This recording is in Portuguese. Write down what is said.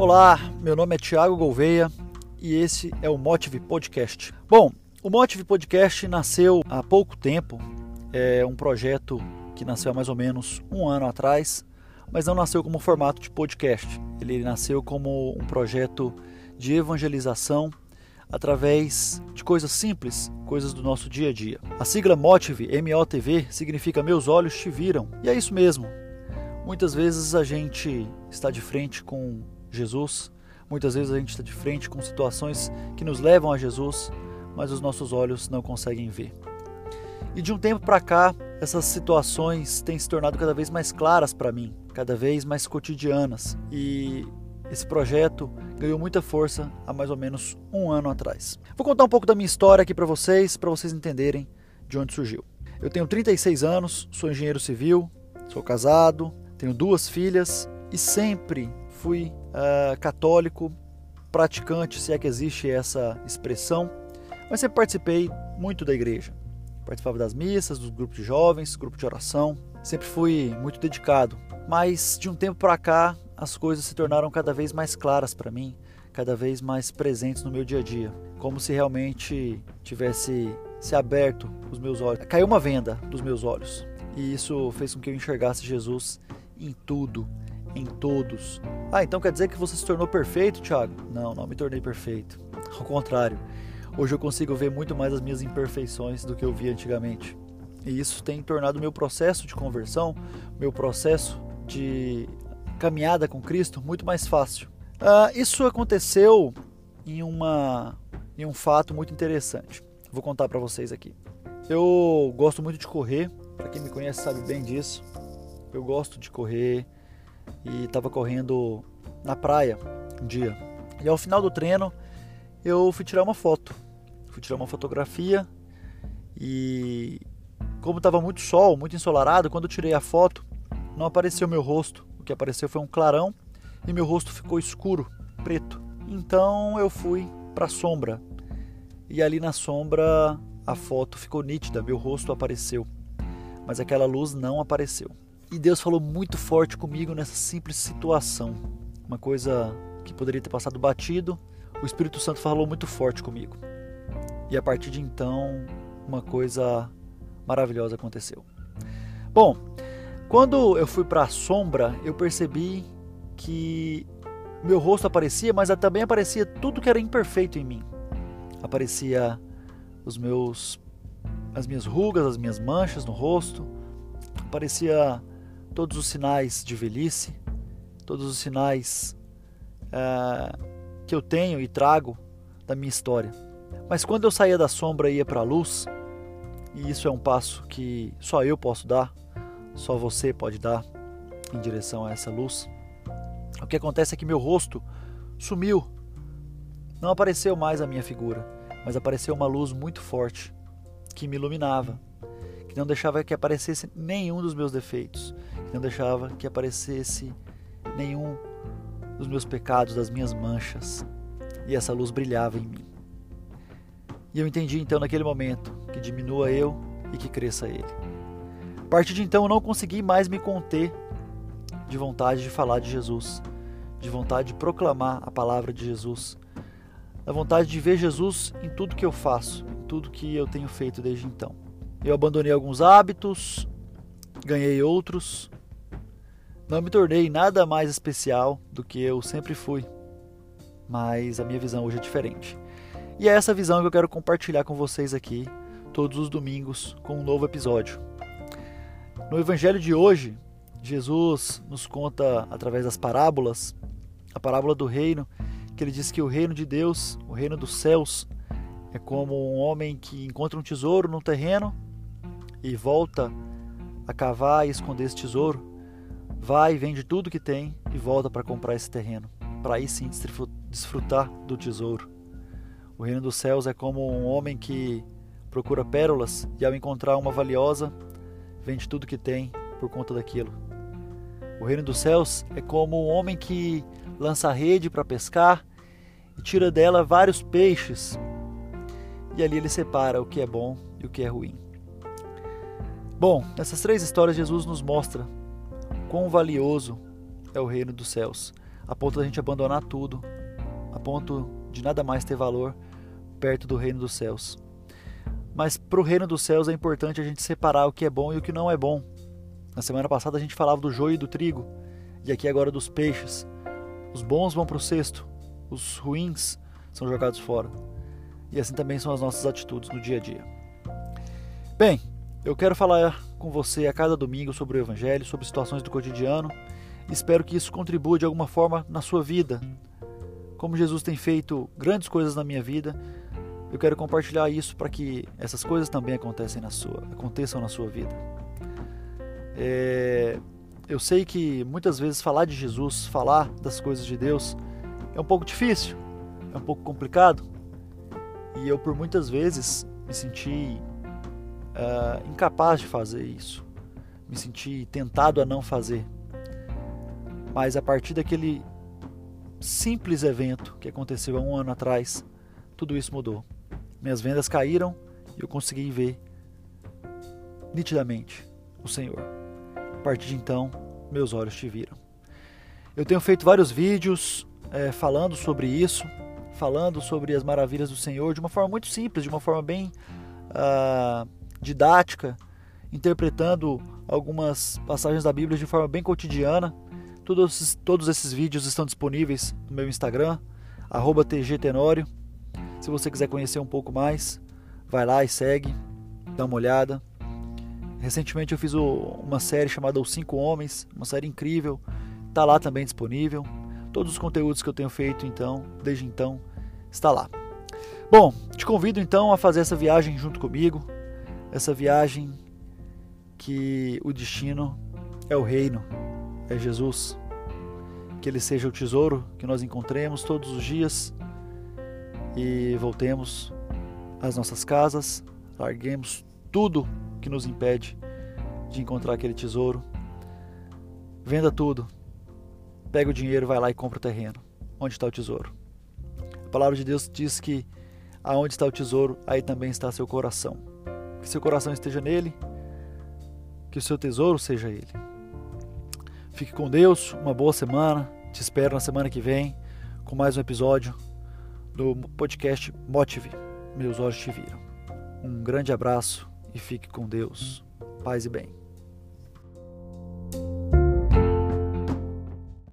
Olá, meu nome é Thiago Gouveia e esse é o Motive Podcast. Bom, o Motive Podcast nasceu há pouco tempo, é um projeto que nasceu há mais ou menos um ano atrás, mas não nasceu como formato de podcast. Ele nasceu como um projeto de evangelização através de coisas simples, coisas do nosso dia a dia. A sigla Motive, M-O-T-V, significa Meus Olhos Te Viram, e é isso mesmo. Muitas vezes a gente está de frente com Jesus, muitas vezes a gente está de frente com situações que nos levam a Jesus, mas os nossos olhos não conseguem ver. E de um tempo para cá, essas situações têm se tornado cada vez mais claras para mim, cada vez mais cotidianas. E esse projeto ganhou muita força há mais ou menos um ano atrás. Vou contar um pouco da minha história aqui para vocês, para vocês entenderem de onde surgiu. Eu tenho 36 anos, sou engenheiro civil, sou casado, tenho duas filhas e sempre fui uh, católico, praticante, se é que existe essa expressão, mas sempre participei muito da igreja. Participava das missas, dos grupos de jovens, grupo de oração, sempre fui muito dedicado. Mas de um tempo para cá as coisas se tornaram cada vez mais claras para mim, cada vez mais presentes no meu dia a dia, como se realmente tivesse se aberto os meus olhos. Caiu uma venda dos meus olhos e isso fez com que eu enxergasse Jesus em tudo, em todos. Ah, então quer dizer que você se tornou perfeito, Thiago? Não, não me tornei perfeito. Ao contrário, hoje eu consigo ver muito mais as minhas imperfeições do que eu via antigamente. E isso tem tornado meu processo de conversão, meu processo de caminhada com Cristo muito mais fácil. Uh, isso aconteceu em, uma, em um fato muito interessante. Vou contar para vocês aqui. Eu gosto muito de correr, para quem me conhece sabe bem disso. Eu gosto de correr e estava correndo na praia um dia. E ao final do treino eu fui tirar uma foto. Fui tirar uma fotografia e como estava muito sol, muito ensolarado, quando eu tirei a foto, não apareceu meu rosto que apareceu foi um clarão e meu rosto ficou escuro, preto. Então eu fui para a sombra. E ali na sombra a foto ficou nítida, meu rosto apareceu. Mas aquela luz não apareceu. E Deus falou muito forte comigo nessa simples situação. Uma coisa que poderia ter passado batido, o Espírito Santo falou muito forte comigo. E a partir de então, uma coisa maravilhosa aconteceu. Bom, quando eu fui para a sombra, eu percebi que meu rosto aparecia, mas também aparecia tudo que era imperfeito em mim. Aparecia os meus as minhas rugas, as minhas manchas no rosto, aparecia todos os sinais de velhice, todos os sinais é, que eu tenho e trago da minha história. Mas quando eu saía da sombra e ia para a luz, e isso é um passo que só eu posso dar, só você pode dar em direção a essa luz. O que acontece é que meu rosto sumiu. Não apareceu mais a minha figura, mas apareceu uma luz muito forte que me iluminava, que não deixava que aparecesse nenhum dos meus defeitos, que não deixava que aparecesse nenhum dos meus pecados, das minhas manchas. E essa luz brilhava em mim. E eu entendi então naquele momento que diminua eu e que cresça ele. A partir de então eu não consegui mais me conter de vontade de falar de Jesus, de vontade de proclamar a palavra de Jesus, da vontade de ver Jesus em tudo que eu faço, em tudo que eu tenho feito desde então. Eu abandonei alguns hábitos, ganhei outros, não me tornei nada mais especial do que eu sempre fui, mas a minha visão hoje é diferente. E é essa visão que eu quero compartilhar com vocês aqui todos os domingos com um novo episódio. No evangelho de hoje, Jesus nos conta através das parábolas, a parábola do reino, que ele diz que o reino de Deus, o reino dos céus, é como um homem que encontra um tesouro no terreno e volta a cavar e esconder esse tesouro, vai, vende tudo que tem e volta para comprar esse terreno, para aí sim desfrutar do tesouro. O reino dos céus é como um homem que procura pérolas e ao encontrar uma valiosa, vende tudo que tem por conta daquilo. O reino dos céus é como um homem que lança a rede para pescar e tira dela vários peixes. E ali ele separa o que é bom e o que é ruim. Bom, nessas três histórias Jesus nos mostra quão valioso é o reino dos céus, a ponto da gente abandonar tudo, a ponto de nada mais ter valor perto do reino dos céus. Mas para o reino dos céus é importante a gente separar o que é bom e o que não é bom. Na semana passada a gente falava do joio e do trigo, e aqui agora dos peixes. Os bons vão para o cesto, os ruins são jogados fora. E assim também são as nossas atitudes no dia a dia. Bem, eu quero falar com você a cada domingo sobre o Evangelho, sobre situações do cotidiano. Espero que isso contribua de alguma forma na sua vida. Como Jesus tem feito grandes coisas na minha vida, eu quero compartilhar isso para que essas coisas também aconteçam na sua, aconteçam na sua vida. É, eu sei que muitas vezes falar de Jesus, falar das coisas de Deus, é um pouco difícil, é um pouco complicado. E eu, por muitas vezes, me senti uh, incapaz de fazer isso, me senti tentado a não fazer. Mas a partir daquele simples evento que aconteceu há um ano atrás, tudo isso mudou. Minhas vendas caíram e eu consegui ver nitidamente o Senhor. A partir de então, meus olhos te viram. Eu tenho feito vários vídeos é, falando sobre isso, falando sobre as maravilhas do Senhor de uma forma muito simples, de uma forma bem uh, didática, interpretando algumas passagens da Bíblia de forma bem cotidiana. Todos, todos esses vídeos estão disponíveis no meu Instagram, tgtenório. Se você quiser conhecer um pouco mais, vai lá e segue, dá uma olhada. Recentemente eu fiz uma série chamada Os Cinco Homens, uma série incrível, está lá também disponível. Todos os conteúdos que eu tenho feito então, desde então, está lá. Bom, te convido então a fazer essa viagem junto comigo, essa viagem que o destino é o reino, é Jesus. Que ele seja o tesouro que nós encontremos todos os dias e voltemos às nossas casas, larguemos tudo que nos impede de encontrar aquele tesouro. Venda tudo, pega o dinheiro, vai lá e compra o terreno. Onde está o tesouro? A palavra de Deus diz que aonde está o tesouro, aí também está seu coração. Que seu coração esteja nele, que o seu tesouro seja ele. Fique com Deus, uma boa semana. Te espero na semana que vem com mais um episódio do podcast Motive. Meus olhos te viram. Um grande abraço e fique com Deus. Paz e bem.